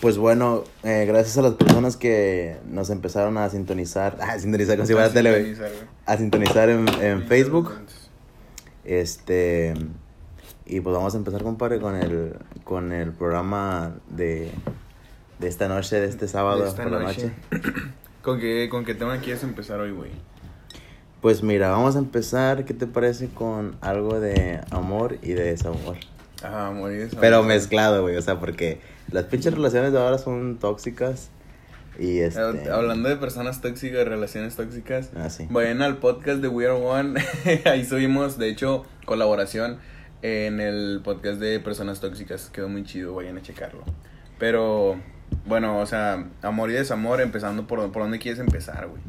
Pues bueno, eh, gracias a las personas que nos empezaron a sintonizar, a sintonizar como si fuera tele, a sintonizar en, en Facebook. Este y pues vamos a empezar, compadre, con el con el programa de, de esta noche, de este sábado de esta por la noche. ¿Con qué, ¿Con qué tema quieres empezar hoy, güey? Pues mira, vamos a empezar, ¿qué te parece con algo de amor y de desamor? Ah, morir de Pero mezclado, güey, o sea, porque las pinches relaciones de ahora son tóxicas y este Hablando de personas tóxicas, relaciones tóxicas, Ah, sí. vayan al podcast de We Are One. Ahí subimos, de hecho, colaboración en el podcast de personas tóxicas. Quedó muy chido, vayan a checarlo. Pero, bueno, o sea, amor y desamor, empezando por, por dónde quieres empezar, güey.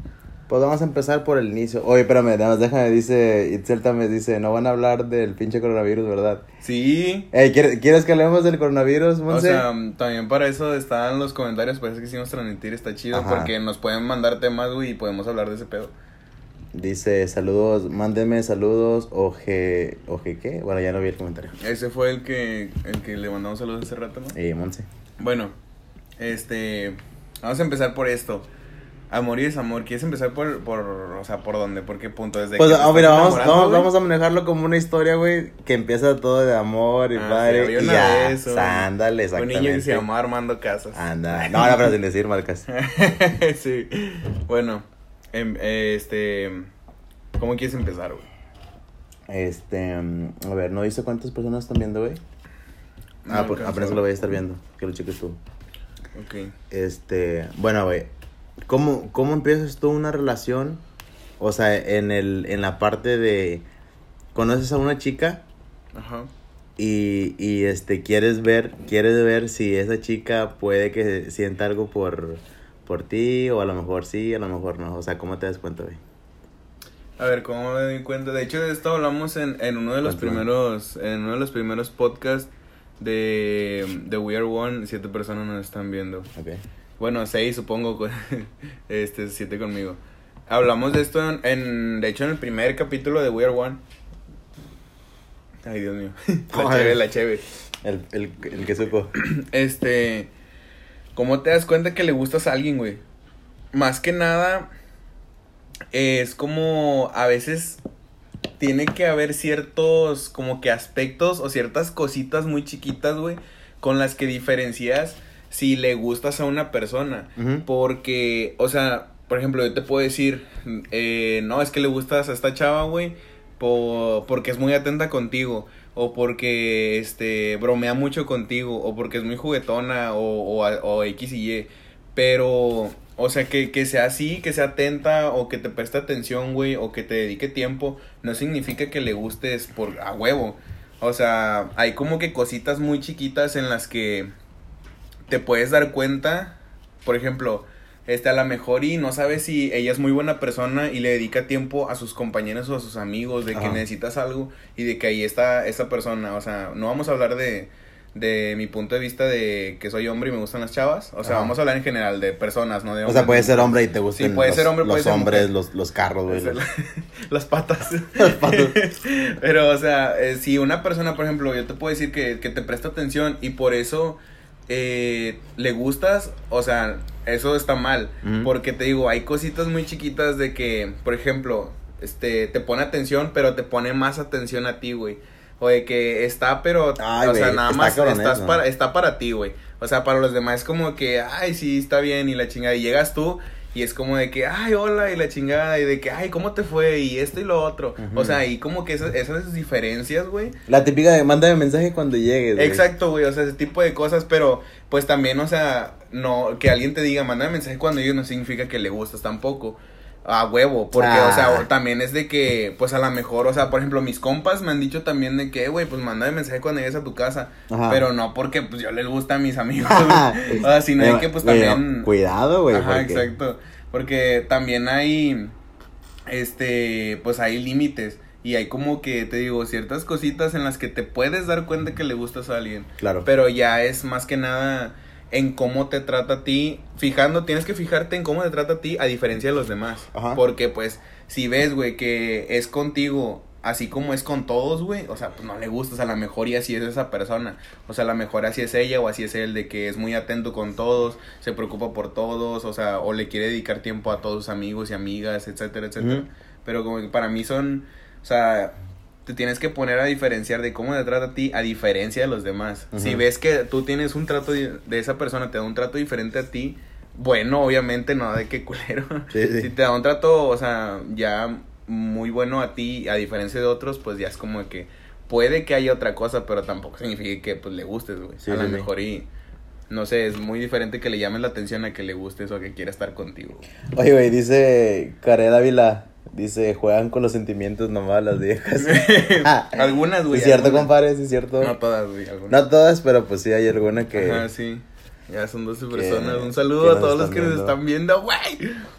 Pues vamos a empezar por el inicio. Oye, espérame, nada más déjame, dice, Itzel también dice, no van a hablar del pinche coronavirus, ¿verdad? Sí, Ey, ¿quieres, ¿quieres que hablemos del coronavirus, O Monse? sea, también para eso están los comentarios, parece que hicimos transmitir, está chido, Ajá. porque nos pueden mandar temas, güey, y podemos hablar de ese pedo. Dice, saludos, mándenme saludos, oje, oje, ¿qué? Bueno, ya no vi el comentario. Ese fue el que, el que le mandamos saludos hace rato, ¿no? Eh, Monse. Bueno, este, vamos a empezar por esto. Amor y desamor, ¿quieres empezar por, por, o sea, por dónde? ¿Por qué punto? Desde Pues, que vamos, vamos, vamos a manejarlo como una historia, güey, que empieza todo de amor y Ah, padre. y ya, vez, un- ándale, Un exactamente. niño que se llamaba Armando Casas. Anda, no, no, pero sin decir marcas. sí, bueno, em, este, ¿cómo quieres empezar, güey? Este, mm, a ver, ¿no dice cuántas personas están viendo, güey? No ah, pues apenas lo voy a estar viendo, que lo cheques tú. Ok. Este, bueno, güey, ¿cómo, ¿cómo empiezas tú una relación? O sea, en, el, en la parte de, conoces a una chica Ajá. y, y este, quieres ver, quieres ver si esa chica puede que sienta algo por, por ti, o a lo mejor sí, a lo mejor no. O sea, ¿cómo te das cuenta, güey? A ver, ¿cómo me doy cuenta? De hecho, de esto hablamos en, en uno de los primeros, en uno de los primeros podcasts de, de We Are One, siete personas nos están viendo. Ok. Bueno, seis supongo, este, siete conmigo. Hablamos de esto en, en- de hecho, en el primer capítulo de We Are One. Ay, Dios mío. La cheve, la cheve. El, el, el que supo. Este, ¿cómo te das cuenta que le gustas a alguien, güey? Más que nada, es como a veces tiene que haber ciertos como que aspectos o ciertas cositas muy chiquitas, güey, con las que diferencias si le gustas a una persona. Porque, o sea, por ejemplo, yo te puedo decir, eh, no, es que le gustas a esta chava, güey, po- porque es muy atenta contigo, o porque, este, bromea mucho contigo, o porque es muy juguetona, o, o, o X y Y, pero, o sea, que, que sea así, que sea atenta, o que te preste atención, güey, o que te dedique tiempo, no significa que le gustes por a huevo. O sea, hay como que cositas muy chiquitas en las que te puedes dar cuenta, por ejemplo, este a lo mejor y no sabes si ella es muy buena persona y le dedica tiempo a sus compañeros o a sus amigos de que necesitas algo y de que ahí está esa persona, o sea, no vamos a hablar de de mi punto de vista de que soy hombre y me gustan las chavas, o sea, Ajá. vamos a hablar en general de personas, no de O sea, hombres. puede ser hombre y te gustan Sí, puede los, ser hombre, los puede ser hombres, los, los carros, güey. los- Las patas. Las patas. Pero, o sea, eh, si una persona, por ejemplo, yo te puedo decir que, que te presta atención y por eso eh, le gustas, o sea, eso está mal. Porque te digo, hay cositas muy chiquitas de que, por ejemplo, este, te pone atención, pero te pone más atención a ti, güey. O de que está, pero, Ay, o sea, nada está más estás para, está para ti, güey. O sea, para los demás es como que, ay, sí, está bien y la chingada. Y llegas tú y es como de que, ay, hola y la chingada. Y de que, ay, ¿cómo te fue? Y esto y lo otro. O sea, y como que esas, esas diferencias, güey. La típica de mándame mensaje cuando llegues, güey. Exacto, güey, o sea, ese tipo de cosas, pero pues también, o sea, no, que alguien te diga, mándame mensaje cuando yo no significa que le gustas tampoco. A huevo, porque, Ah. o sea, también es de que, pues a lo mejor, o sea, por ejemplo, mis compas me han dicho también de que, güey, pues mándame mensaje cuando llegues a tu casa. Ajá. Pero no porque, pues yo les gusta a mis amigos, o sea, sino de que, pues también. cuidado, güey. Ajá, porque- exacto. Porque también hay, este, pues hay límites. Y hay como que, te digo, ciertas cositas en las que te puedes dar cuenta que le gustas a alguien. Claro. Pero ya es más que nada en cómo te trata a ti. Fijando, tienes que fijarte en cómo te trata a ti a diferencia de los demás. Ajá. Porque pues, si ves, güey, que es contigo así como es con todos, güey, o sea, pues no le gusta, o sea, a lo mejor y así es esa persona, o sea, a lo mejor así es ella o así es él, de que es muy atento con todos, se preocupa por todos, o sea, o le quiere dedicar tiempo a todos sus amigos y amigas, etcétera, etcétera. Pero como que para mí son, o sea, te tienes que poner a diferenciar de cómo te trata a ti a diferencia de los demás. Si ves que tú tienes un trato de, esa persona, te da un trato diferente a ti, bueno, obviamente no de qué culero. Sí, sí. Si te da un trato, o sea, ya muy bueno a ti, a diferencia de otros, pues ya es como de que puede que haya otra cosa, pero tampoco significa que pues le gustes, güey. Sí, a lo mejor y no sé, es muy diferente que le llames la atención a que le gustes o a que quiera estar contigo. Oye, güey, dice Karel Ávila, dice, juegan con los sentimientos nomás las viejas. algunas, Sí güey. es cierto, algunas. compadre, es cierto. No todas, güey. algunas. No todas, pero pues sí hay alguna que... Ajá, sí. Ya son 12 que- personas. Un saludo a todos los que nos están viendo, güey.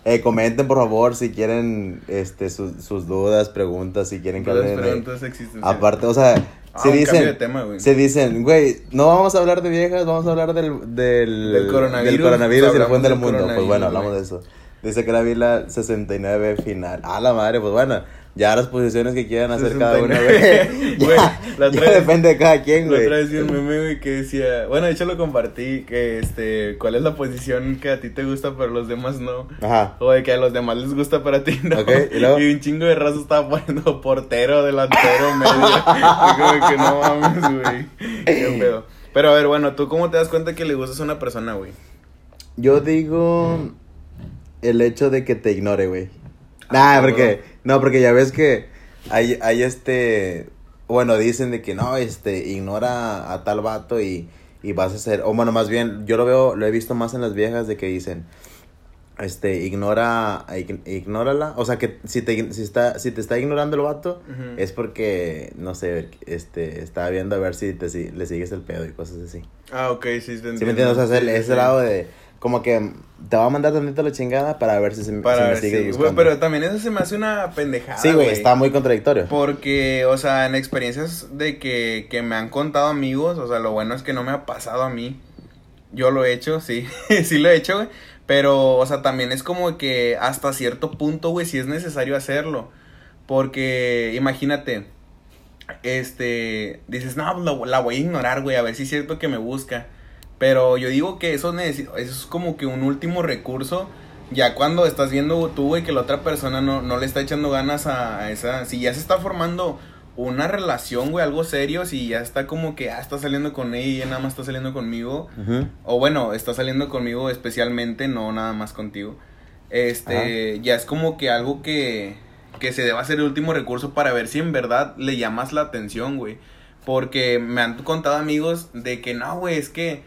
Eh, comenten, por favor, si quieren este, sus, sus dudas, preguntas, si quieren que Las hablen preguntas existenciales. Aparte, o sea, Ah, se un dicen... tema, güey. Se dicen, güey, no vamos a hablar de viejas, vamos a hablar del, del, Del coronavirus, del coronavirus y el hablamos fin del del mundo. Pues bueno, hablamos de eso. Dice que la Vila 69 final. Ah, la madre, pues bueno, ya las posiciones que quieran hacer cada uno, 69. güey. Ya, la ya otra vez- depende de cada quien, La güey. otra vez vi un meme, güey, que decía, bueno, de hecho lo compartí, que este, ¿cuál es la posición que a ti te gusta pero a los demás no? Ajá. O de que a los demás les gusta pero a ti no. Ok, ¿y luego? un chingo de raza estaba poniendo portero, delantero, medio. Y como que no mames, güey. Qué pedo. Pero a ver, bueno, ¿tú cómo te das cuenta que le gustas a una persona, güey? Yo digo el hecho de que te ignore, güey. Ah, Nah, porque, no, porque ya ves que hay, hay este, bueno, dicen de que no, este, ignora a tal vato y, y vas a ser, o bueno, más bien, yo lo veo, lo he visto más en las viejas de que dicen, este, ignora, ig- ignórala, o sea, que si te, si está, si te está ignorando el vato, es porque, no sé, este, está viendo a ver si te, si le sigues el pedo y cosas así. Ah, ok, sí, te entiendo. ¿Sí me entiendes? O sea, ese, Sí, sí, ese lado de. Como que te va a mandar tantito la chingada para ver si, se, si Para me ver si- güey, buscando. pero también eso se me hace una pendejada. sí, güey, está muy contradictorio. Porque, o sea, en experiencias de que, que me han contado amigos, o sea, lo bueno es que no me ha pasado a mí. Yo lo he hecho, sí, sí lo he hecho, güey. Pero, o sea, también es como que hasta cierto punto, güey, sí es necesario hacerlo. Porque, imagínate, este, dices, no, pues la voy a ignorar, güey, a ver si es cierto que me busca. Pero yo digo que eso, eso es como que un último recurso. Ya cuando estás viendo tú, güey, que la otra persona no, no le está echando ganas a, a esa... Si ya se está formando una relación, güey, algo serio, si ya está como que, ah, está saliendo con ella y nada más está saliendo conmigo. O bueno, está saliendo conmigo especialmente, no nada más contigo. Este, ya es como que algo que, que se debe hacer el último recurso para ver si en verdad le llamas la atención, güey. Porque me han contado amigos de que no, güey, es que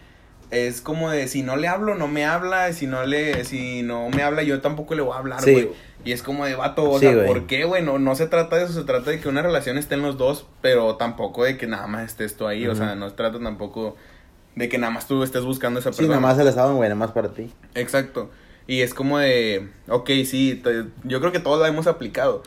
es como de si no le hablo, no me habla, si no le, si no me habla, yo tampoco le voy a hablar, Sí. güey. Y es como de vato, o Sí, sea. ¿por qué, güey? No, no se trata de eso, se trata de que una relación esté en los dos, pero tampoco de que nada más estés tú ahí, o sea, no se trata tampoco de que nada más tú estés buscando a esa Sí, persona. nada más el estado, güey, nada más para ti. Exacto. Y es como de, ok, sí, yo creo que todos la hemos aplicado,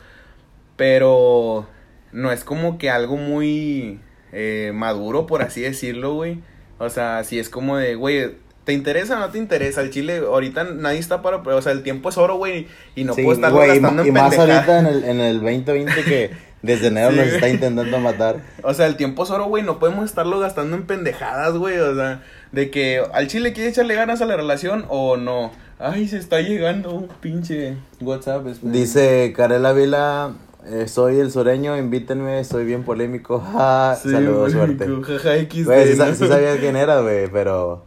pero no es como que algo muy eh, maduro, por así decirlo, güey. O sea, si es como de, güey, ¿te interesa o no te interesa? El chile, ahorita nadie está para, o sea, el tiempo es oro, güey, y no Sí, puedo estar güey, y, gastando y en más pendejadas. ahorita en el, en el 2020 que desde enero Sí. nos está intentando matar. O sea, el tiempo es oro, güey, no podemos estarlo gastando en pendejadas, güey, o sea, de que al chile quiere echarle ganas a la relación o no. Ay, se está llegando un pinche WhatsApp. espera. Dice Karel Ávila, eh, soy el sureño, invítenme, soy bien polémico. Ja, Sí, Saludos, suerte. Jaja Güey, sí, ¿no? sa- sí sabía quién era, güey, pero...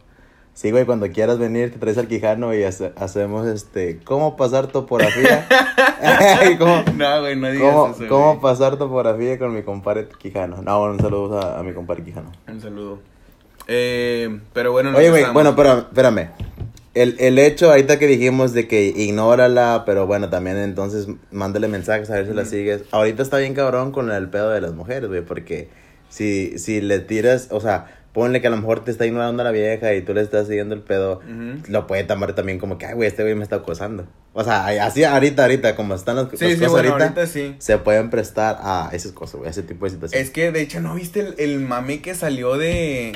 Sí, güey, cuando quieras venir, te traes al Quijano y hace- hacemos, este... ¿Cómo pasar topografía? ¿Cómo, No, güey, no digas cómo, eso. cómo pasar topografía con mi compadre Quijano? No, bueno, un saludo a, a mi compadre Quijano. Un saludo. Eh, pero bueno, Oye, nos güey, bueno, pero espérame. El, el hecho ahorita que dijimos de que ignórala, pero bueno, también entonces mándale mensajes a ver si la sigues. Ahorita está bien cabrón con el pedo de las mujeres, güey, porque si, si le tiras, o sea, ponle que a lo mejor te está ignorando la vieja y tú le estás siguiendo el pedo, lo puede tomar también como que, ay, güey, este güey me está acosando. O sea, así ahorita, ahorita, como están las, las Sí, sí, cosas bueno, ahorita, ahorita sí. se pueden prestar a esas cosas, güey, a ese tipo de situaciones. Es que, de hecho, ¿no viste el, el mame que salió de...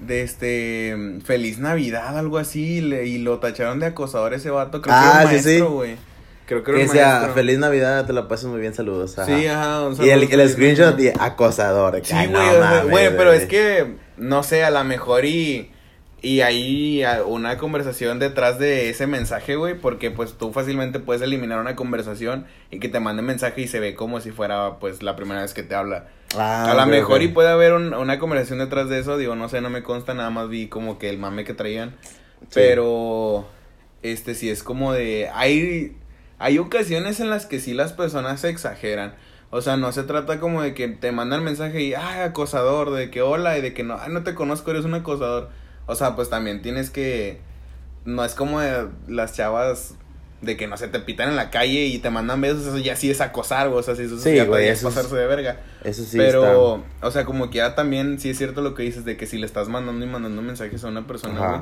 De este... Feliz Navidad, algo así, y le- y lo tacharon de acosador ese vato, creo Ah, que sí, era un sí. maestro, güey. Creo que era un sea, maestro. feliz Navidad, te la pases muy bien, saludos. ajá. Sí, ajá. un Y saludo, el, el feliz screenshot de acosador. Sí, güey, no güey, pero es que, no sé, a lo mejor y, y hay una conversación detrás de ese mensaje, güey, porque pues tú fácilmente puedes eliminar una conversación y que te mande mensaje y se ve como si fuera pues la primera vez que te habla. Ah, a lo mejor y puede haber un- una conversación detrás de eso, digo, no sé, no me consta, nada más vi como que el mame que traían, pero, este, sí es como de, hay, hay ocasiones en las que sí las personas se exageran. O sea, no se trata como de que te mandan mensaje y, ay, acosador, de que hola, y de que no, ay, no te conozco, eres un acosador. O sea, pues también tienes que, no es como las chavas de que no se te pitan en la calle y te mandan besos, eso ya sí es acosar, güey, o sea, sí, eso Sí, ya güey, es eso es- pasarse de verga. Eso sí Pero, o sea, como que ya también sí es cierto lo que dices de que si le estás mandando y mandando mensajes a una persona, güey.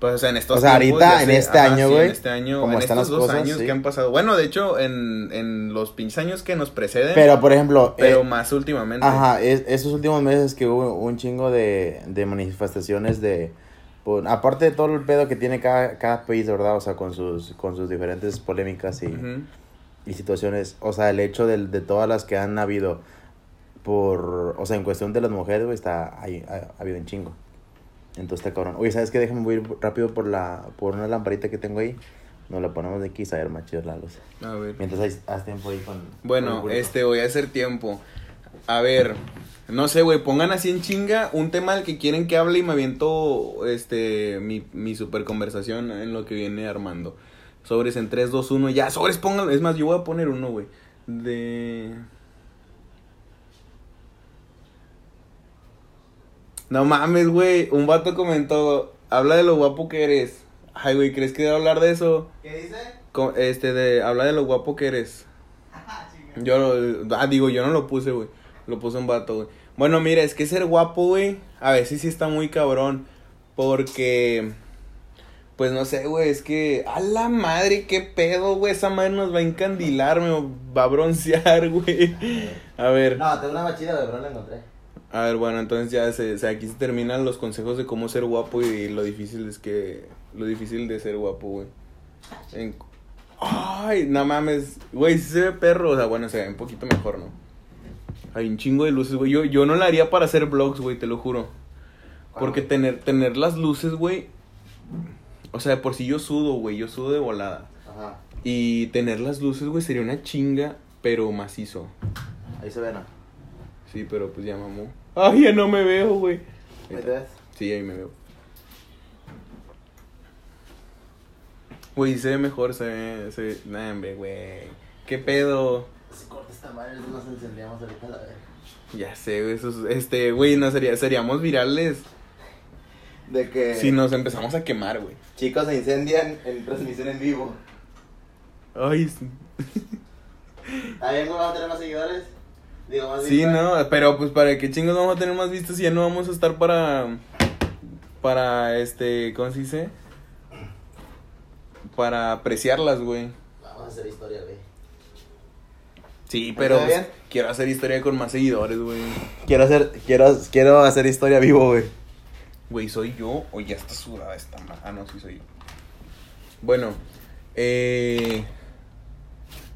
Pues, o sea, en estos O sea, ahorita, en sé- este ajá, año, sí, güey, En este año, como en están estos las dos cosas, años sí. que han pasado. Bueno, de hecho, en, en los pinches años que nos preceden. Pero, por ejemplo... pero eh, más últimamente. Ajá, es- esos últimos meses que hubo un chingo de, de manifestaciones de... por- aparte de todo el pedo que tiene cada, cada país, ¿verdad? O sea, con sus, con sus diferentes polémicas y, y situaciones. O sea, el hecho del- de, todas las que han habido por... O sea, en cuestión de las mujeres, güey, está... hay- ha, ha habido un chingo. Entonces está cabrón. Oye, ¿sabes qué? Déjame voy ir rápido por la por una lamparita que tengo ahí. Nos la ponemos de aquí y saber más chido la luz. A ver. Mientras haz tiempo ahí con... Bueno, con este, voy a hacer tiempo. A ver, no sé, güey, pongan así en chinga un tema al que quieren que hable y me aviento, este, mi, mi super conversación en lo que viene armando. Sobres en 3, 2, 1, ya, sobres pongan, es más, yo voy a poner uno, güey, de... No mames, güey, un vato comentó, habla de lo guapo que eres. Ay, güey, ¿crees que debo hablar de eso? ¿Qué dice? Este, de, habla de lo guapo que eres. Yo, lo- ah, digo, yo no lo puse, güey. Lo puso un vato, güey. Bueno, mira, es que ser guapo, güey, a veces sí está muy cabrón. Porque, pues no sé, güey, es que, a la madre, qué pedo, güey. Esa madre nos va a encandilar, me va a broncear, güey. A ver, No, tengo una machida, pero no la encontré. a ver, bueno, entonces ya se, se- aquí se terminan los consejos de cómo ser guapo y lo difícil es que, lo difícil de ser guapo, güey. En- Ay, no mames, güey, sí se ve perro, o sea, bueno, se ve un poquito mejor, ¿no? Hay un chingo de luces, güey. Yo, yo no la haría para hacer vlogs, güey, te lo juro. Porque tener, tener las luces, güey. O sea, de por si yo sudo, güey, yo sudo de volada. Ajá. Y tener las luces, güey, sería una chinga, pero macizo. Ahí se ve, ¿no? Sí, pero pues ya mamó. Ay, ya no me veo, güey. ¿Ahí te ves? Sí, ahí me veo. Güey, se ve mejor, se ve, se ve, nah, hombre, güey. ¿Qué pedo? Nos encendíamos ahorita la. Ya sé, güey, eso es- este, güey, no sería, seríamos virales De que si nos empezamos a quemar, güey. chicos se incendian en transmisión en vivo. Ay, sí. ¿Está bien, güey? ¿Vamos a tener más seguidores? Digo, más Sí, vistas. no, pero pues para qué chingos vamos a tener más vistas si ya no vamos a estar para, para, este, ¿cómo se dice? Para apreciarlas, güey. Vamos a hacer historia, güey. Sí, ¿Ahí pero pues, quiero hacer historia con más seguidores, güey. Quiero hacer, quiero, quiero hacer historia vivo, güey. Güey, ¿soy yo o ya está sudada esta ma- Ah, no, sí soy yo. Bueno, eh...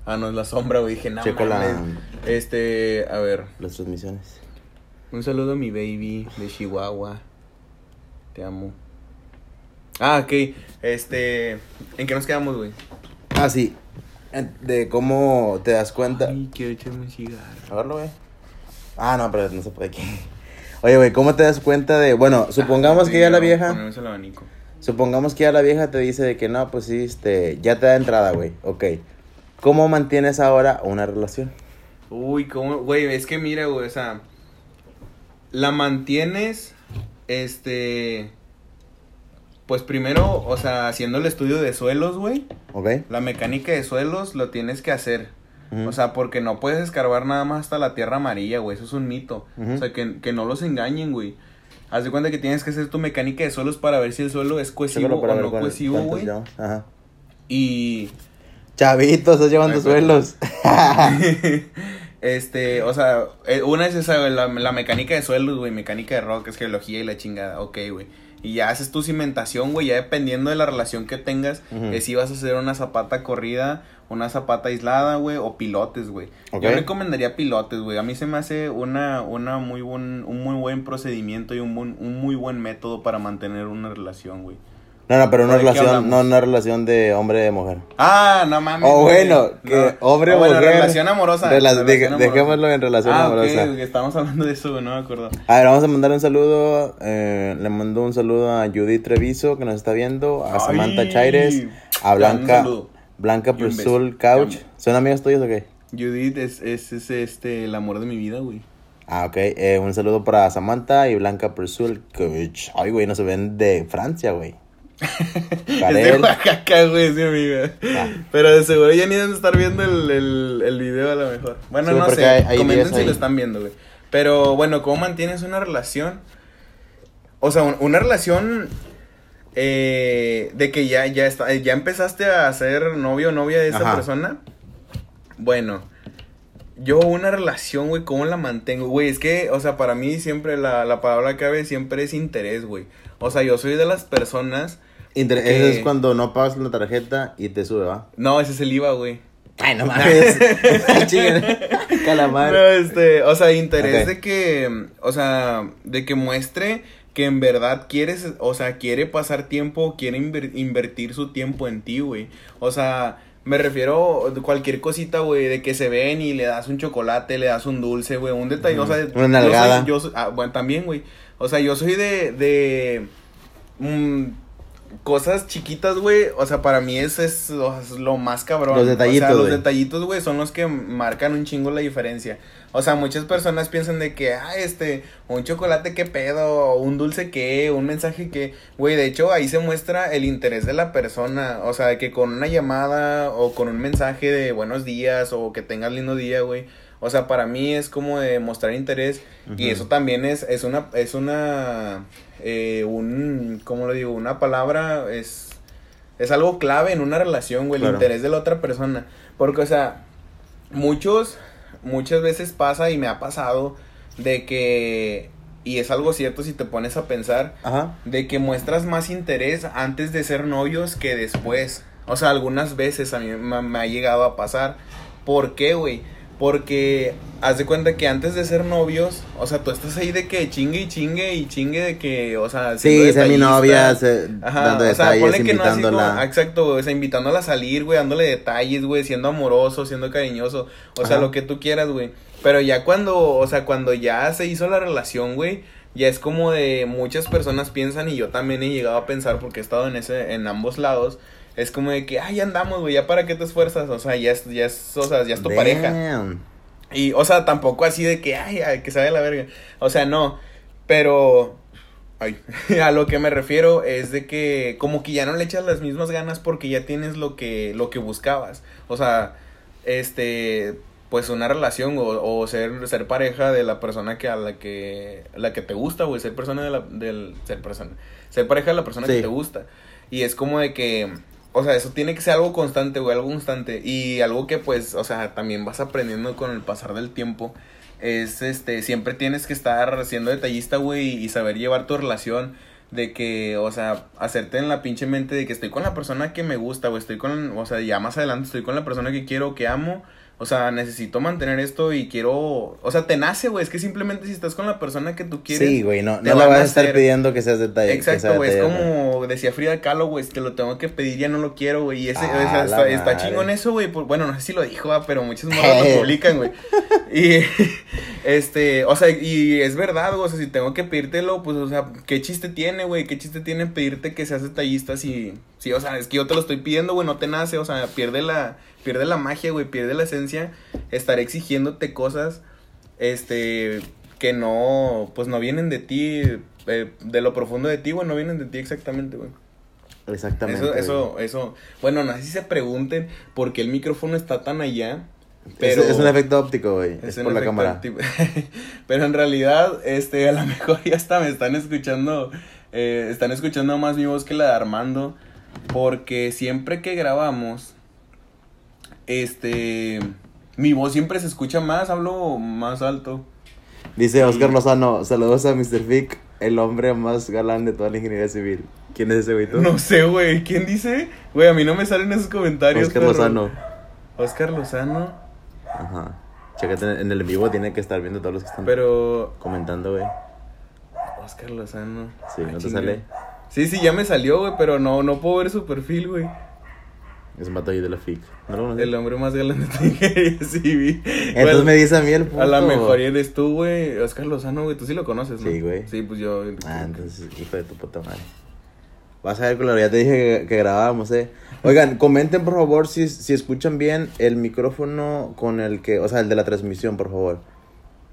Ah, no, es la sombra, güey. Dije, no Checo la- mames. Este, a ver. Las transmisiones. Un saludo a mi baby de Chihuahua. Te amo. Ah, ok. Este... ¿En qué nos quedamos, güey? Ah, sí. De cómo te das cuenta. Ay, quiero echarme un cigarro. Agarro, güey. Ah, no, pero no se puede aquí. Oye, güey, ¿cómo te das cuenta de. Bueno, supongamos Ah, que ya la vieja. el abanico. Supongamos que ya la vieja te dice de que no, pues sí, este. Ya te da entrada, güey. Ok. ¿Cómo mantienes ahora una relación? Uy, cómo, güey, es que mira, güey, o sea, la mantienes, este, pues primero, o sea, haciendo el estudio de suelos, güey, ¿Ok? la mecánica de suelos lo tienes que hacer, o sea, porque no puedes escarbar nada más hasta la tierra amarilla, güey, eso es un mito, o sea, que, que no los engañen, güey. Haz de cuenta que tienes que hacer tu mecánica de suelos para ver si el suelo es cohesivo o no cuál- cohesivo, güey. Ajá. Y Chavito, estás llevando Ay, suelos. este, o sea, eh, una es esa, la, la mecánica de suelos, güey, mecánica de rock, es geología y la chingada, ok, güey. Y ya haces tu cimentación, güey, ya dependiendo de la relación que tengas, Ujú. es si vas a hacer una zapata corrida, una zapata aislada, güey, o pilotes, güey. Yo recomendaría pilotes, güey. A mí se me hace una, una muy buen, un muy buen procedimiento y un, buen- un muy buen método para mantener una relación, güey. No, no, pero una ¿De qué relación, no una relación de hombre de mujer. Ah, no mames. O güey. bueno, que No. hombre Ah, o bueno, mujer. relación amorosa. Rela- relación amorosa. dejémoslo en relación ah, amorosa. estamos hablando de eso, no me acuerdo. A ver, vamos a mandar un saludo. eh, le mando un saludo a Judith Treviso, que nos está viendo. A Samantha Chaires. A Blanca. Blanca. Presul Couch. ¿Son amigos tuyos o qué? Judith es, es, es, este, el amor de mi vida, güey. Ah, ok. Eh, un saludo para Samantha y Blanca Presul Couch. Ay, güey, no se ven de Francia, güey. Es de. Oaxaca, güey, mi amiga. Ah. Pero de seguro ya ni deben estar viendo el, el, el video a lo mejor. Bueno, Sí, no sé. hay- hay Comenten si lo están viendo, güey. Pero bueno, ¿cómo mantienes una relación? O sea, un- una relación eh, de que ya, ya, está, ya empezaste a ser novio o novia de esa Ajá. persona. Bueno, yo una relación, güey, ¿cómo la mantengo? Güey, es que, o sea, para mí siempre la, la palabra clave siempre es interés, güey. O sea, yo soy de las personas... Inter- que- es cuando no pagas la tarjeta y te sube, ¿va? No, ese es el IVA, güey. Ay, no mames. Calamar. No, este, o sea, interés de que, o sea, de que muestre que en verdad quieres, o sea, quiere pasar tiempo, quiere inver- invertir su tiempo en ti, güey. O sea, me refiero a cualquier cosita, güey, de que se ven y le das un chocolate, le das un dulce, güey, un detalle, o sea, Una yo soy- nalgada. Yo soy, ah, bueno, también, güey. O sea, yo soy de, de, mm, cosas chiquitas, güey, o sea, para mí es, es, lo- es lo más cabrón. Los detallitos, O sea, los detallitos, güey, son los que marcan un chingo la diferencia. O sea, muchas personas piensan de que, ah, este, un chocolate qué pedo, un dulce qué, un mensaje qué. Güey, de hecho, ahí se muestra el interés de la persona. O sea, que con una llamada o con un mensaje de buenos días o que tengas lindo día, güey. O sea, para mí es como de mostrar interés. Y eso también es, es una, es una, eh, un, ¿cómo lo digo? Una palabra, es, es algo clave en una relación, güey, el Claro. interés de la otra persona. Porque, o sea, muchos, muchas veces pasa y me ha pasado de que, y es algo cierto si te pones a pensar, Ajá. de que muestras más interés antes de ser novios que después. O sea, algunas veces a mí me, me ha llegado a pasar. ¿Por qué, güey? Porque haz de cuenta que antes de ser novios, o sea, tú estás ahí de que chingue y chingue y chingue de que, o sea, Sí, ser mi novia, se- Ajá, dando o sea, detalles, que no así invitándola. exacto, güey, o sea, invitándola a salir, güey, dándole detalles, güey, siendo amoroso, siendo cariñoso, o sea, Ajá. lo que tú quieras, güey. Pero ya cuando, o sea, cuando ya se hizo la relación, güey, ya es como de muchas personas piensan y yo también he llegado a pensar porque he estado en ese en ambos lados. Es como de que, ay, ya andamos, güey, ya para qué te esfuerzas, o sea, ya es, ya es, o sea, ya es tu pareja. Y, o sea, tampoco así de que, ay, ay, que vaya la verga. O sea, no. Pero, ay, a lo que me refiero es de que como que ya no le echas las mismas ganas porque ya tienes lo que, lo que buscabas. O sea, este, pues una relación o, o ser, ser pareja de la persona que a la que, la que te gusta, güey, ser persona de la, del, ser persona, ser pareja de la persona Sí. que te gusta. Y es como de que, o sea, eso tiene que ser algo constante, güey, algo constante. Y algo que, pues, o sea, también vas aprendiendo con el pasar del tiempo. Es, este, siempre tienes que estar siendo detallista, güey, y saber llevar tu relación. De que, o sea, hacerte en la pinche mente de que estoy con la persona que me gusta, güey, estoy con, o sea, ya más adelante estoy con la persona que quiero, que amo. O sea, necesito mantener esto y quiero, o sea, te nace, güey, es que simplemente si estás con la persona que tú quieres. Sí, güey, no, no la vas a estar hacer- pidiendo que seas detalle. Exacto, güey, es como decía Frida Kahlo, güey, es que lo tengo que pedir, ya no lo quiero, güey, y ese, Ah, o sea, la está, está chingón eso, güey, bueno, no sé si lo dijo, ah, pero muchos morros lo publican, güey, y, este, o sea, y es verdad, güey, o sea, si tengo que pedírtelo, pues, o sea, ¿qué chiste tiene, güey? ¿Qué chiste tiene pedirte que seas detallista si, si, o sea, es que yo te lo estoy pidiendo, güey, no te nace, o sea, pierde la, pierde la magia, güey, pierde la esencia, estar exigiéndote cosas, este, que no, pues, no vienen de ti, eh, de lo profundo de ti, güey, no vienen de ti exactamente, güey. Exactamente. Eso, eso, eso, bueno, no sé si se pregunten por qué el micrófono está tan allá, Es- pero... es, un efecto óptico, güey. Es, un por la efecto cámara. Pero en realidad, este, a lo mejor ya hasta me están escuchando, eh, están escuchando más mi voz que la de Armando, porque siempre que grabamos, este, mi voz siempre se escucha más, hablo más alto. Dice Oscar Lozano, saludos a Mr. Fick. el hombre más galán de toda la ingeniería civil. ¿Quién es ese güey? No sé, güey. ¿Quién dice? Güey, a mí no me salen esos comentarios. Oscar perro. Lozano. Oscar Lozano. Ajá. Chécate en el en vivo, tiene que estar viendo todos los que están Pero. comentando, güey. Oscar Lozano. Sí, Ah, ¿no te chinga. sale? Sí, sí, ya me salió, güey, pero no, no puedo ver su perfil, güey. Es un ahí de la FIC. ¿No lo conoces? El hombre más galán de tu ingeniería civil. Entonces Bueno, me dice a mí el puto. A lo mejor eres tú, güey. Oscar Lozano, güey. Tú sí lo conoces, ¿no? Sí, güey. Sí, pues yo. Ah, entonces, hijo de tu puta madre. Vas a ver, culero, ya te dije que, que grabábamos, eh. Oigan, comenten por favor si, si escuchan bien el micrófono con el que, o sea, el de la transmisión, por favor.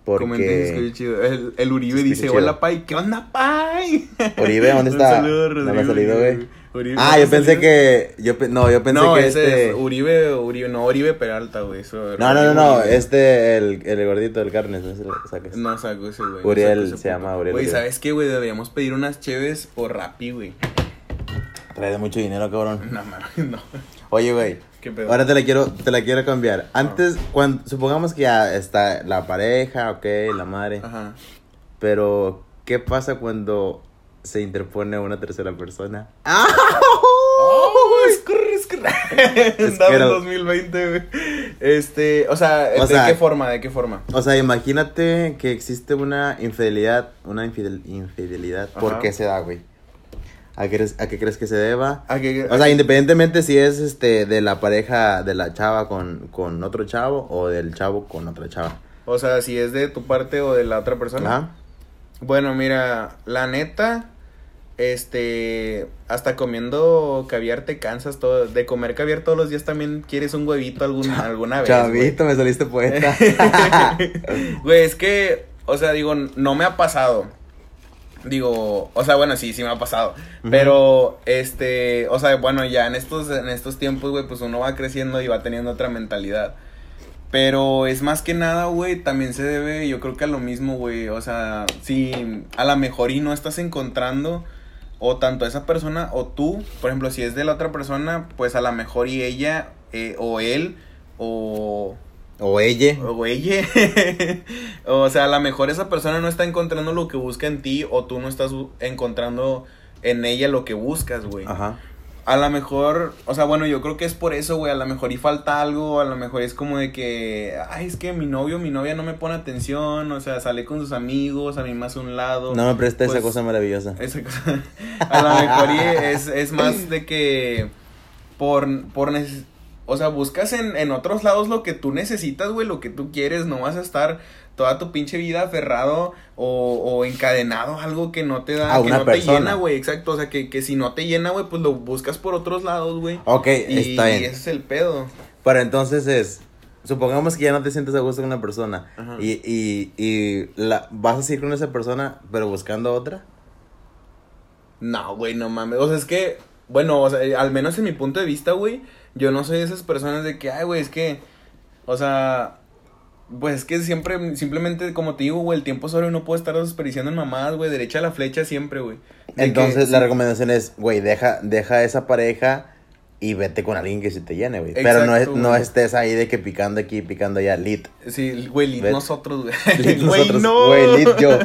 Comenten Porque escucha chido. El, el Uribe dice: chido. Hola, Pai. ¿Qué onda, Pai? Uribe, ¿dónde Un está? saludo, No me ha salido, güey. Uribe, Ah, ¿no yo pensé que, yo, no, yo pensé no, que ese este, es Uribe, Uribe, no, Uribe Peralta, güey. eso, no, no, no, no, este, el, el gordito del carnes, no sé si sacas. No saco ese, güey. no Uriel, saco ese se llama Uriel Güey. ¿sabes qué, güey? Deberíamos pedir unas cheves por Rappi, güey. Trae de mucho dinero, cabrón. No, mames, no. Oye, güey. ¿Qué pedo? Ahora te la quiero, te la quiero cambiar. Antes, cuando, supongamos que ya está la pareja, ok, la madre. Ajá. Pero, ¿qué pasa cuando se interpone una tercera persona? ¡Oh! ¡Escurre, escurre! Andaba en Esquero. 2020, güey. Este, o sea, O ¿de sea- qué forma? ¿De qué forma? O sea, imagínate que existe una infidelidad, una infidel- infidelidad. ¿Por qué se da, güey? ¿A qué, crees- ¿A qué crees que se deba? ¿A qué- O sea, independientemente si es este de la pareja de la chava con, con otro chavo o del chavo con otra chava. O sea, si es de tu parte o de la otra persona. Ajá. Bueno, mira, la neta, este, hasta comiendo caviar te cansas todo, de comer caviar todos los días también quieres un huevito algún, alguna vez. Chavito, me saliste poeta. Güey, es que, o sea, digo, no me ha pasado. Digo, o sea, bueno, sí, sí me ha pasado. Pero, este, o sea, bueno, ya en estos, en estos tiempos, güey, pues uno va creciendo y va teniendo otra mentalidad. Pero es más que nada, güey, también se debe, yo creo que a lo mismo, güey. O sea, si a lo mejor y no estás encontrando, o tanto esa persona o tú, por ejemplo, si es de la otra persona, pues a lo mejor y ella, eh, o él, o, o ella. o ella. o sea, a lo mejor esa persona no está encontrando lo que busca en ti, o tú no estás encontrando en ella lo que buscas, güey. Ajá. A lo mejor, o sea, bueno, yo creo que es por eso, güey. A lo mejor y falta algo, a lo mejor es como de que, ay, es que mi novio, mi novia no me pone atención, o sea, sale con sus amigos, a mí más a un lado. No me presta esa Pues, cosa maravillosa. Esa cosa. A lo mejor y es, es más de que por, por o sea, buscas en, en otros lados lo que tú necesitas, güey, lo que tú quieres, no vas a estar toda tu pinche vida aferrado o, o encadenado a algo que no te da, A que una no persona. te llena, güey, exacto, o sea, que, que si no te llena, güey, pues lo buscas por otros lados, güey. Ok, Y, está y bien. ese es el pedo. Pero entonces es, supongamos que ya no te sientes a gusto con una persona Ajá. y, y, y la, vas a seguir con esa persona, pero buscando otra. No, güey, no mames. O sea, es que, bueno, o sea, al menos en mi punto de vista, güey, yo no soy de esas personas de que, ay, güey, es que, o sea, pues es que siempre, simplemente, como te digo, güey, el tiempo solo no puede estar desperdiciando en mamadas, güey, derecha a la flecha siempre, güey. Entonces que- la recomendación es, güey, deja, deja esa pareja y vete con alguien que sí te llene, güey. Pero no, es, no estés ahí de que picando aquí, picando allá, lit. Sí, güey, lit Vet- nosotros, güey. Lit nosotros, no. güey, lit yo.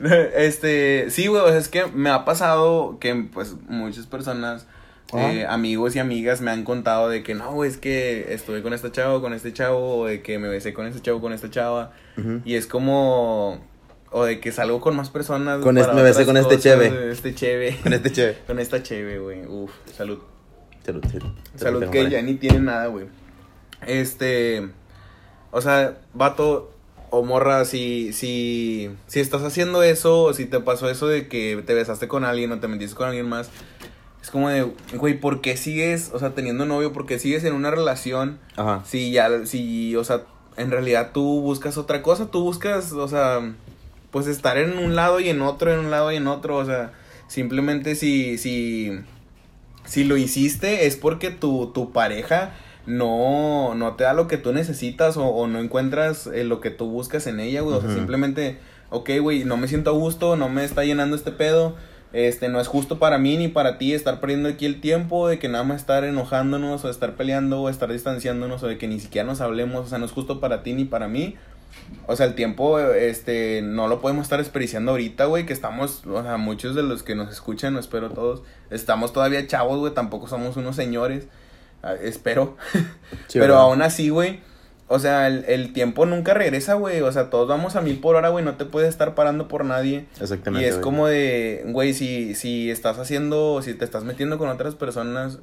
Este, sí, güey, es que me ha pasado que, pues, muchas personas. Eh, amigos y amigas me han contado de que, no, es que estuve con este chavo, con este chavo, o de que me besé con este chavo, con esta chava, y es como, o de que salgo con más personas. Con este- me besé con este cheve. Este cheve. Con este chévere. Con esta cheve, güey, uf, salud. Salud, salud. Salud que ya ni tiene nada, güey. Este, o sea, vato o morra, si, si, si estás haciendo eso, o si te pasó eso de que te besaste con alguien o te metiste con alguien más, es como de, güey, ¿por qué sigues, o sea, teniendo novio, por qué sigues en una relación Ajá. si ya, si, o sea, en realidad tú buscas otra cosa, tú buscas, o sea, pues estar en un lado y en otro, en un lado y en otro, o sea, simplemente si, si, si lo hiciste es porque tu, tu pareja no, no te da lo que tú necesitas o, o no encuentras eh, lo que tú buscas en ella, güey, o sea, simplemente, ok, güey, no me siento a gusto, no me está llenando este pedo, este, no es justo para mí ni para ti estar perdiendo aquí el tiempo de que nada más estar enojándonos o estar peleando o estar distanciándonos o de que ni siquiera nos hablemos, o sea, no es justo para ti ni para mí. O sea, el tiempo, este, no lo podemos estar desperdiciando ahorita, güey, que estamos, o sea, muchos de los que nos escuchan, no espero todos, estamos todavía chavos, güey, tampoco somos unos señores, ah, espero. Sí, Pero ¿verdad? aún así, güey, o sea, el, el tiempo nunca regresa, güey, o sea, todos vamos a mil por hora, güey, no te puedes estar parando por nadie. Exactamente. Y es güey. como de, güey, si, si estás haciendo, si te estás metiendo con otras personas,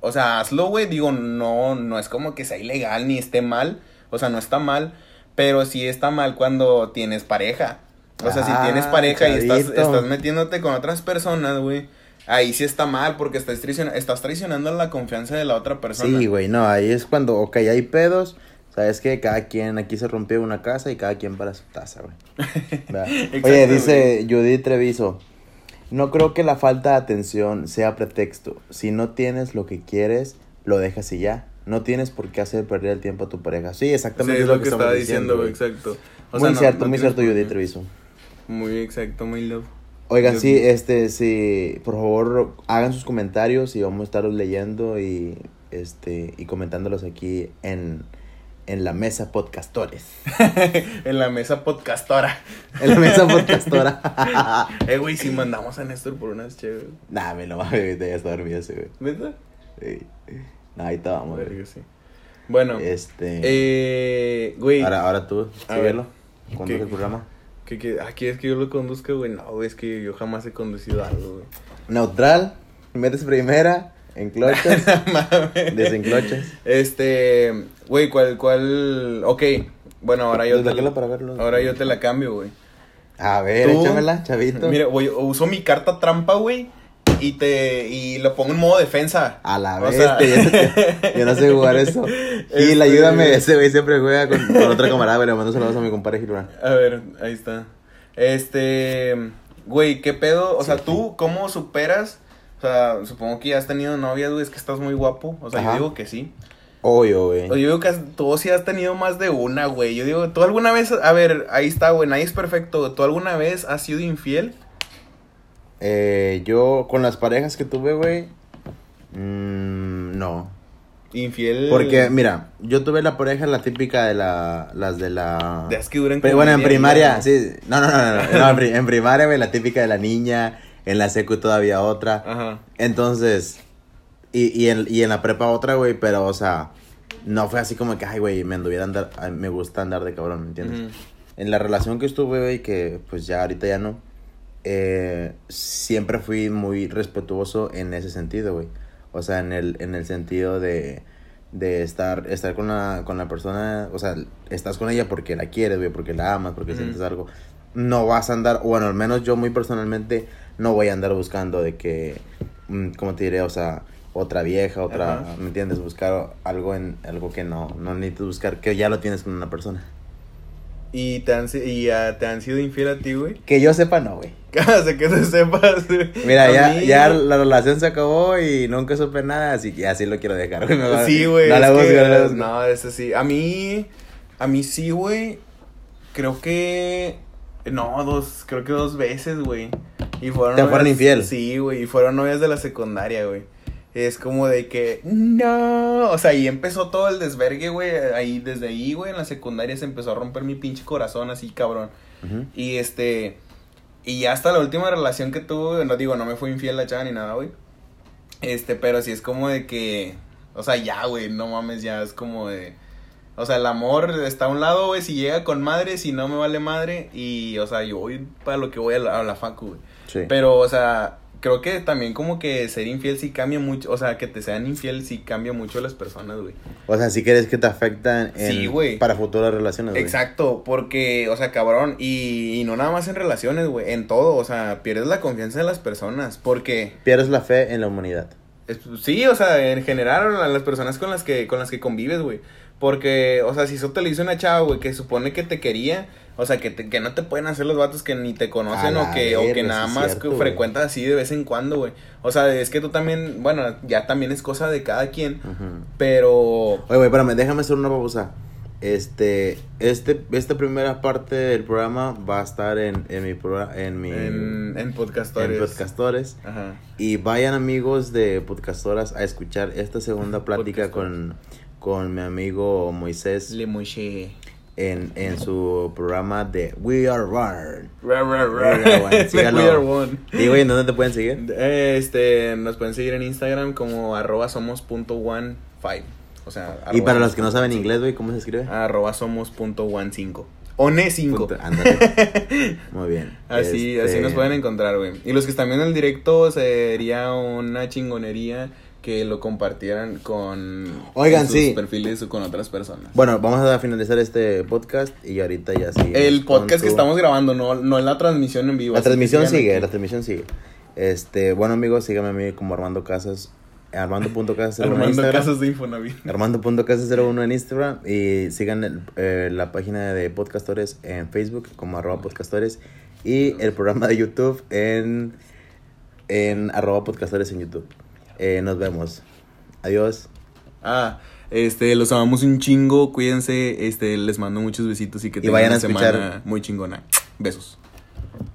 o sea, hazlo, güey, digo, no, no es como que sea ilegal ni esté mal, o sea, no está mal, pero sí está mal cuando tienes pareja. O sea, Ah, si tienes pareja y estás, estás metiéndote con otras personas, güey, ahí sí está mal porque estás, traicion- estás traicionando la confianza de la otra persona. Sí, güey, no, ahí es cuando, ok, hay pedos, sabes que cada quien, aquí se rompió una casa y cada quien para su taza, güey. Oye, dice Judith Treviso, no creo que la falta de atención sea pretexto. Si no tienes lo que quieres, lo dejas y ya. No tienes por qué hacer perder el tiempo a tu pareja. Sí, Sí, exactamente es lo que estaba diciendo, güey, exacto. O muy sea, cierto, no muy cierto, Judith. Treviso. Muy exacto, muy love. Oigan, Dios sí, mío. este, sí, por favor, hagan sus comentarios y vamos a estarlos leyendo y, este, y comentándolos aquí en, en la mesa podcastores. en la mesa podcastora. En la mesa podcastora. Eh, güey, si mandamos a Néstor por unas chéveres. nah, me lo va a ver, ya está dormido ese, güey. ¿Verdad? Sí. Nah, ahorita vamos, güey. Sí. Bueno, Este. eh, güey, ahora, ahora tú, síguelo. ¿Cuándo es el programa? ¿qué, qué, ah, ¿quieres que yo lo conduzca, güey? No, güey, es que yo jamás he conducido algo, güey. Neutral, metes primera, enclochas, desenclochas. Este, güey, ¿cuál, cuál? Ok, bueno, ahora yo, te, Desbloquéalo para verlo. ahora yo te la cambio, güey. A ver, Tú- échamela, chavito. Mira, güey, uso mi carta trampa, güey, y te, y lo pongo en modo defensa. A la vez, sea- yo, no sé jugar eso. Y Este- ayúdame, ese güey siempre juega con, con otra camarada, güey. Le mando saludos a mi compadre Gilberto. A ver, ahí está. Este, güey, ¿qué pedo? O sea, ¿tú cómo superas? O sea, supongo que ya has tenido novias, güey, es que estás muy guapo. O sea, Ajá. yo digo que sí. Obvio, güey. Yo digo que tú sí has tenido más de una, güey. Yo digo, ¿tú alguna vez, a ver, ahí está, güey, nadie es perfecto. ¿Tú alguna vez has sido infiel? Eh, yo, con las parejas que tuve, güey, mm, no. Infiel. Porque, mira, yo tuve la pareja, la típica de la, las de la... De las que duran Pero bueno, en primaria, sí. No, no, no, no. no, en primaria, güey, la típica de la niña. En la secu todavía otra. Ajá. Entonces, y, y, en, y en la prepa otra, güey, pero, o sea, no fue así como que, ay, güey, me anduviera andar, ay, me gusta andar de cabrón, ¿me entiendes? En la relación que estuve, güey, que pues ya ahorita ya no, eh, siempre fui muy respetuoso en ese sentido, güey. O sea, en el, en el sentido de, de estar, estar con, la, con la persona, o sea, estás con ella porque la quieres, güey, porque la amas, porque sientes algo. No vas a andar, bueno, al menos yo muy personalmente no voy a andar buscando de que, mm, ¿cómo te diré? O sea, otra vieja, otra, Ajá. ¿me entiendes? Buscar algo en algo que no, no necesitas buscar, que ya lo tienes con una persona. ¿Y, te han, y te han sido infiel a ti, güey? Que yo sepa, no, güey. Hace que se sepas. güey. Mira, ya, mí- ya la relación se acabó y nunca supe nada, así que así lo quiero dejar, güey. Va- Sí, güey. No la busco, que- no la busco. No, eso sí. A mí. A mí sí, güey. Creo que. No, dos. Creo que dos veces, güey. Y fueron. ¿Te fueron novias- infiel? Sí, güey. Y fueron novias de la secundaria, güey. Es como de que. No. O sea, ahí empezó todo el desvergue, güey. Ahí, desde ahí, güey. En la secundaria se empezó a romper mi pinche corazón, así, cabrón. Y este. Y ya hasta la última relación que tuve, no digo, no me fue infiel la chava ni nada, güey. Este, pero sí es como de que. O sea, ya, güey, no mames, ya es como de. O sea, el amor está a un lado, güey, si llega con madre, si no me vale madre. Y, o sea, yo voy para lo que voy a la, a la facu, güey. Sí. Pero, o sea, creo que también como que ser infiel sí cambia mucho. O sea, que te sean infiel sí cambia mucho las personas, güey. O sea, si quieres que te afectan en, Sí, güey. para futuras relaciones, güey. Exacto, porque, o sea, cabrón, y, y no nada más en relaciones, güey, en todo, o sea, pierdes la confianza de las personas, porque, Pierdes la fe en la humanidad. es- sí, o sea, en general, a las personas con las que, con las que convives, güey, porque, o sea, si eso te lo hizo una chava, güey, que supone que te quería, o sea, que, te- que no te pueden hacer los vatos que ni te conocen o que, o que nada más cierto, que frecuentas así de vez en cuando, güey, o sea, es que tú también, bueno, ya también es cosa de cada quien, pero... Oye, güey, espérame, déjame hacer una pausa. Este, este, esta primera parte del programa va a estar en, en mi programa, en mi... En, en en podcastores. Podcastores. Ajá. Y vayan amigos de Podcastoras a escuchar esta segunda plática con, con mi amigo Moisés. Le Mouché. En, en su programa de We Are One. We Are One. Digo, ¿y en dónde te pueden seguir? Este, nos pueden seguir en Instagram como arroba somos punto one five. O sea, Y para los que no saben inglés, güey, ¿cómo se escribe? Arroba somos punto one cinco. One cinco. Punto- ándale. Muy bien. Así, Este, así nos pueden encontrar, güey. Y los que están viendo el directo, sería una chingonería que lo compartieran con Oigan, en sus sí. perfiles o con otras personas. Bueno, vamos a finalizar este podcast y ahorita ya sí. el podcast que estamos grabando, no, no en la transmisión en vivo. La transmisión sigue, aquí. la transmisión sigue. Este, bueno amigos, síganme a mí como Armando Casas, Armando.casas01 en Armando Instagram. Casas de Infonavit. Armando.casas01 en Instagram y sigan el- eh, la página de Podcastores en Facebook como arroba podcastores y el programa de YouTube en, en arroba podcastores en YouTube. Eh, nos vemos. Adiós. Ah, este, los amamos un chingo, cuídense, este, les mando muchos besitos y que Y tengan vayan a una semana muy chingona. Besos.